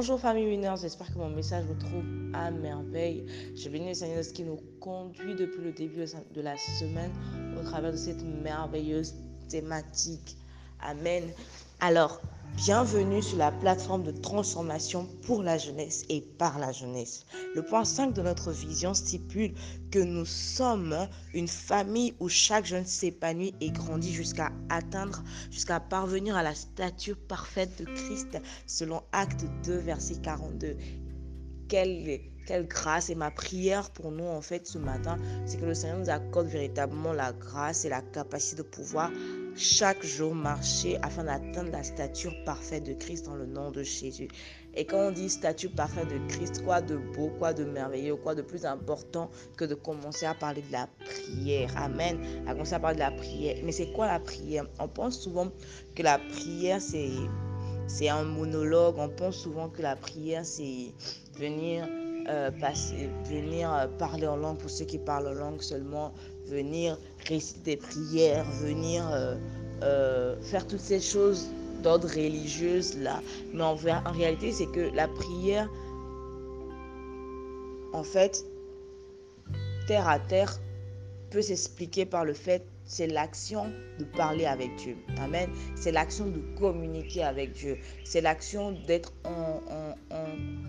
Bonjour famille Winners, j'espère que mon message vous trouve à merveille. Je bénis le Seigneur de ce qui nous conduit depuis le début de la semaine au travers de cette merveilleuse thématique. Amen. Alors, Bienvenue sur la plateforme de transformation pour la jeunesse et par la jeunesse. Le point 5 de notre vision stipule que nous sommes une famille où chaque jeune s'épanouit et grandit jusqu'à atteindre, jusqu'à parvenir à la stature parfaite de Christ selon Acte 2, verset 42. Quelle, quelle grâce et ma prière pour nous en fait ce matin, c'est que le Seigneur nous accorde véritablement la grâce et la capacité de pouvoir chaque jour marcher afin d'atteindre la stature parfaite de Christ dans le nom de Jésus. Et quand on dit stature parfaite de Christ, quoi de beau, quoi de merveilleux, quoi de plus important que de commencer à parler de la prière. Amen. À commencer à parler de la prière. Mais c'est quoi la prière? On pense souvent que la prière, c'est, c'est un monologue. On pense souvent que la prière, c'est venir euh, venir euh, parler en langue pour ceux qui parlent en langue seulement, venir réciter des prières, venir euh, faire toutes ces choses d'ordre religieuse là. Mais en, en réalité, c'est que la prière, en fait, terre à terre, peut s'expliquer par le fait c'est l'action de parler avec Dieu. Amen. C'est l'action de communiquer avec Dieu. C'est l'action d'être en,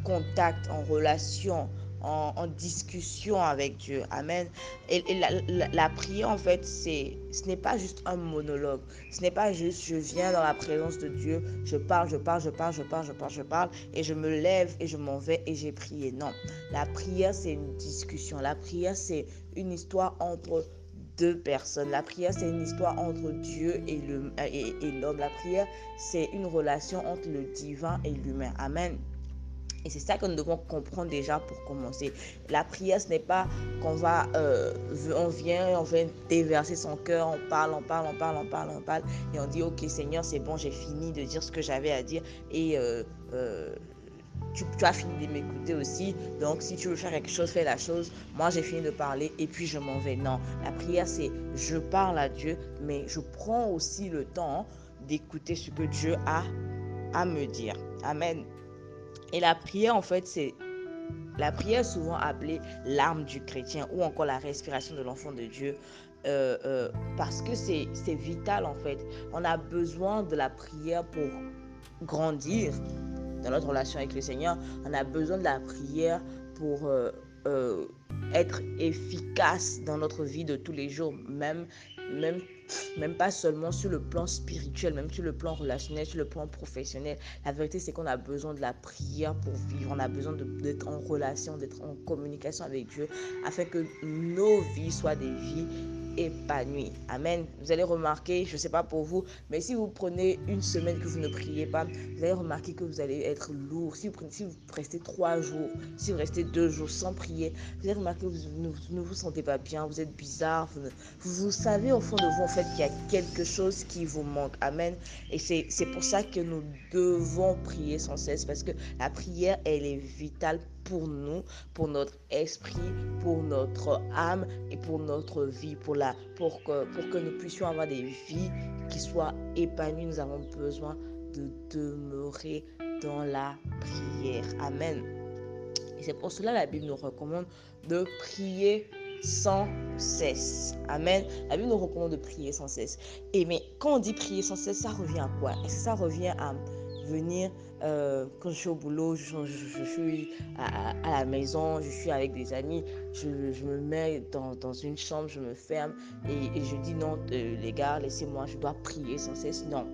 contact, en relation, en, discussion avec Dieu. Amen. Et, la, prière, en fait, c'est, ce n'est pas juste un monologue. Ce n'est pas juste je viens dans la présence de Dieu, je parle, je parle, je parle, je parle, je parle, je parle, et je me lève et je m'en vais et j'ai prié. Non. La prière, c'est une discussion. La prière, c'est une histoire entre deux personnes. La prière, c'est une histoire entre Dieu et l'homme. Et, la prière, c'est une relation entre le divin et l'humain. Amen. Et c'est ça que nous devons comprendre déjà pour commencer. La prière, ce n'est pas qu'on va, euh, on vient, on vient déverser son cœur, on parle, on parle, on parle, on parle, on parle, et on dit, ok Seigneur, c'est bon, j'ai fini de dire ce que j'avais à dire, et euh, euh, tu, as fini de m'écouter aussi. Donc, si tu veux faire quelque chose, fais la chose. Moi, j'ai fini de parler et puis je m'en vais. Non, la prière, c'est je parle à Dieu, mais je prends aussi le temps d'écouter ce que Dieu a à me dire. Amen. Et la prière, en fait, c'est la prière souvent appelée l'arme du chrétien ou encore la respiration de l'enfant de Dieu. Euh, euh, parce que c'est vital en fait. On a besoin de la prière pour grandir, dans notre relation avec le Seigneur, on a besoin de la prière pour euh, être efficace dans notre vie de tous les jours, même, même pas seulement sur le plan spirituel, même sur le plan relationnel, sur le plan professionnel. La vérité, c'est qu'on a besoin de la prière pour vivre. On a besoin d'être en relation, d'être en communication avec Dieu, afin que nos vies soient des vies épanoui. Amen. Vous allez remarquer, je ne sais pas pour vous, mais si vous prenez une semaine que vous ne priez pas, vous allez remarquer que vous allez être lourd. Si vous, prenez, si vous restez trois jours, si vous restez deux jours sans prier, vous allez remarquer que vous ne vous, sentez pas bien, vous êtes bizarre. Vous, vous, savez au fond de vous en fait qu'il y a quelque chose qui vous manque. Amen. Et c'est pour ça que nous devons prier sans cesse parce que la prière, elle est vitale pour nous, pour notre esprit, pour notre âme et pour notre vie, pour, la, pour, que, pour que nous puissions avoir des vies qui soient épanouies. Nous avons besoin de demeurer dans la prière. Amen. Et c'est pour cela que la Bible nous recommande de prier sans cesse. Amen. La Bible nous recommande de prier sans cesse. Et mais quand on dit prier sans cesse, ça revient à quoi? Est-ce que ça revient à venir euh, quand je suis au boulot, je, suis à, la maison, je suis avec des amis, je, me mets dans, une chambre, je me ferme et, je dis non, euh, les gars, laissez-moi, je dois prier sans cesse. Non,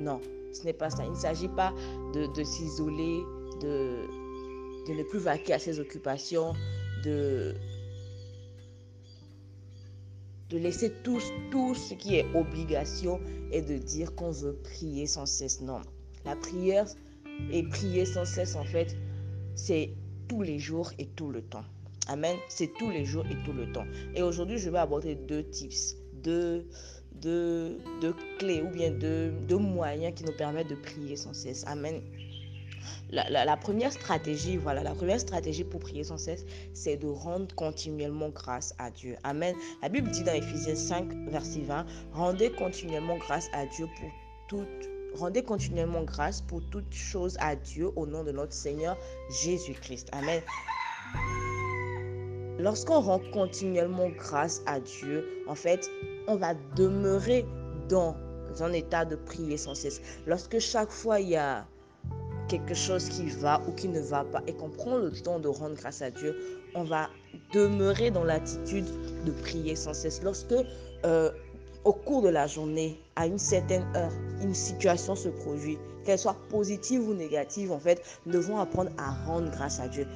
non, ce n'est pas ça. Il ne s'agit pas de, s'isoler, de, de ne plus vaquer à ses occupations, de, de laisser tout, tout ce qui est obligation et de dire qu'on veut prier sans cesse. Non, la prière et prier sans cesse, en fait, c'est tous les jours et tout le temps. Amen. C'est tous les jours et tout le temps. Et aujourd'hui, je vais aborder deux tips, deux, deux, deux clés ou bien deux, deux, moyens qui nous permettent de prier sans cesse. Amen. La, la, première stratégie, voilà, la première stratégie pour prier sans cesse, c'est de rendre continuellement grâce à Dieu. Amen. La Bible dit dans Ephésiens 5, verset 20, rendez continuellement grâce à Dieu pour toutes rendez continuellement grâce pour toutes choses à Dieu au nom de notre Seigneur Jésus-Christ. Amen. Lorsqu'on rend continuellement grâce à Dieu, en fait, on va demeurer dans un état de prier sans cesse. Lorsque chaque fois il y a quelque chose qui va ou qui ne va pas et qu'on prend le temps de rendre grâce à Dieu, on va demeurer dans l'attitude de prier sans cesse. Lorsque euh, au cours de la journée, à une certaine heure, une situation se produit, qu'elle soit positive ou négative, en fait, nous devons apprendre à rendre grâce à Dieu.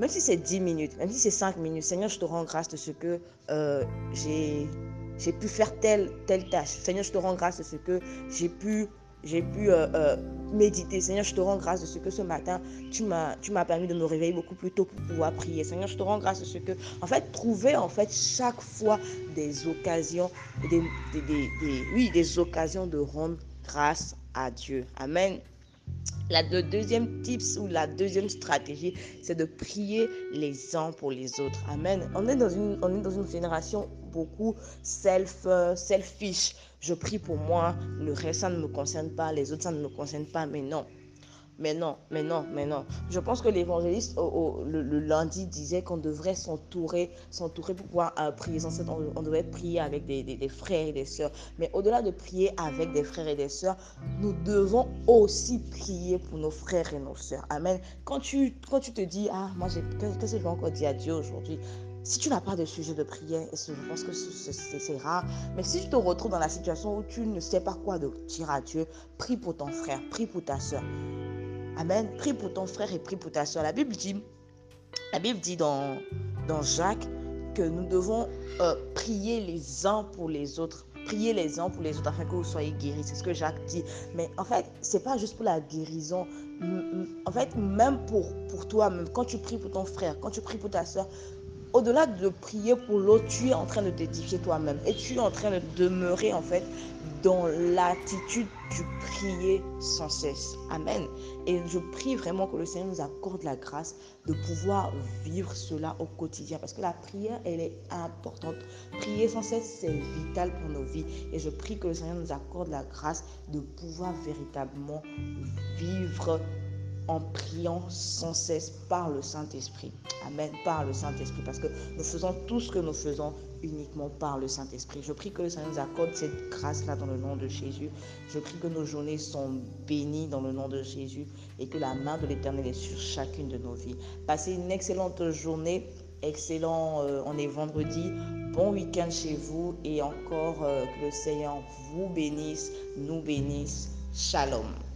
Même si c'est 10 minutes, même si c'est 5 minutes, Seigneur, je te rends grâce de ce que euh, j'ai pu faire telle, telle tâche. Seigneur, je te rends grâce de ce que j'ai pu, j'ai pu euh, euh, méditer. Seigneur, je te rends grâce de ce que ce matin, tu m'as, permis de me réveiller beaucoup plus tôt pour pouvoir prier. Seigneur, je te rends grâce de ce que, en fait, trouver en fait chaque fois des occasions, des, des, des, oui, des occasions de rendre grâce à Dieu. Amen. La, deuxième tips ou la deuxième stratégie, c'est de prier les uns pour les autres. Amen. On est dans une, on est dans une génération beaucoup self, euh, selfish. Je prie pour moi, le reste, ça ne me concerne pas, les autres, ça ne me concerne pas. Mais non, mais non, mais non, mais non. Je pense que l'évangéliste le, lundi disait qu'on devrait s'entourer, s'entourer pour pouvoir euh, prier. Sans on, on, devait prier avec des, frères et des sœurs. Mais au-delà de prier avec des frères et des sœurs, nous devons aussi prier pour nos frères et nos sœurs. Amen. Quand tu, quand tu te dis, ah, moi, qu'est-ce que je vais encore dire à Dieu aujourd'hui? Si tu n'as pas de sujet de prière, je pense que c'est rare, mais si tu te retrouves dans la situation où tu ne sais pas quoi dire à Dieu, prie pour ton frère, prie pour ta soeur. Amen. Prie pour ton frère et prie pour ta soeur. La Bible dit, la Bible dit dans, dans Jacques que nous devons euh, prier les uns pour les autres. Prier les uns pour les autres afin que vous soyez guéris. C'est ce que Jacques dit. Mais en fait, c'est pas juste pour la guérison. En fait, même pour, pour toi, même quand tu pries pour ton frère, quand tu pries pour ta soeur, au-delà de prier pour l'autre, tu es en train de t'édifier toi-même et tu es en train de demeurer en fait dans l'attitude du prier sans cesse. Amen. Et je prie vraiment que le Seigneur nous accorde la grâce de pouvoir vivre cela au quotidien parce que la prière, elle est importante. Prier sans cesse, c'est vital pour nos vies. Et je prie que le Seigneur nous accorde la grâce de pouvoir véritablement vivre en priant sans cesse par le Saint-Esprit. Amen, par le Saint-Esprit, parce que nous faisons tout ce que nous faisons uniquement par le Saint-Esprit. Je prie que le Seigneur nous accorde cette grâce-là dans le nom de Jésus. Je prie que nos journées sont bénies dans le nom de Jésus et que la main de l'Éternel est sur chacune de nos vies. Passez une excellente journée. Excellent, euh, on est vendredi. Bon week-end chez vous et encore euh, que le Seigneur vous bénisse, nous bénisse. Shalom.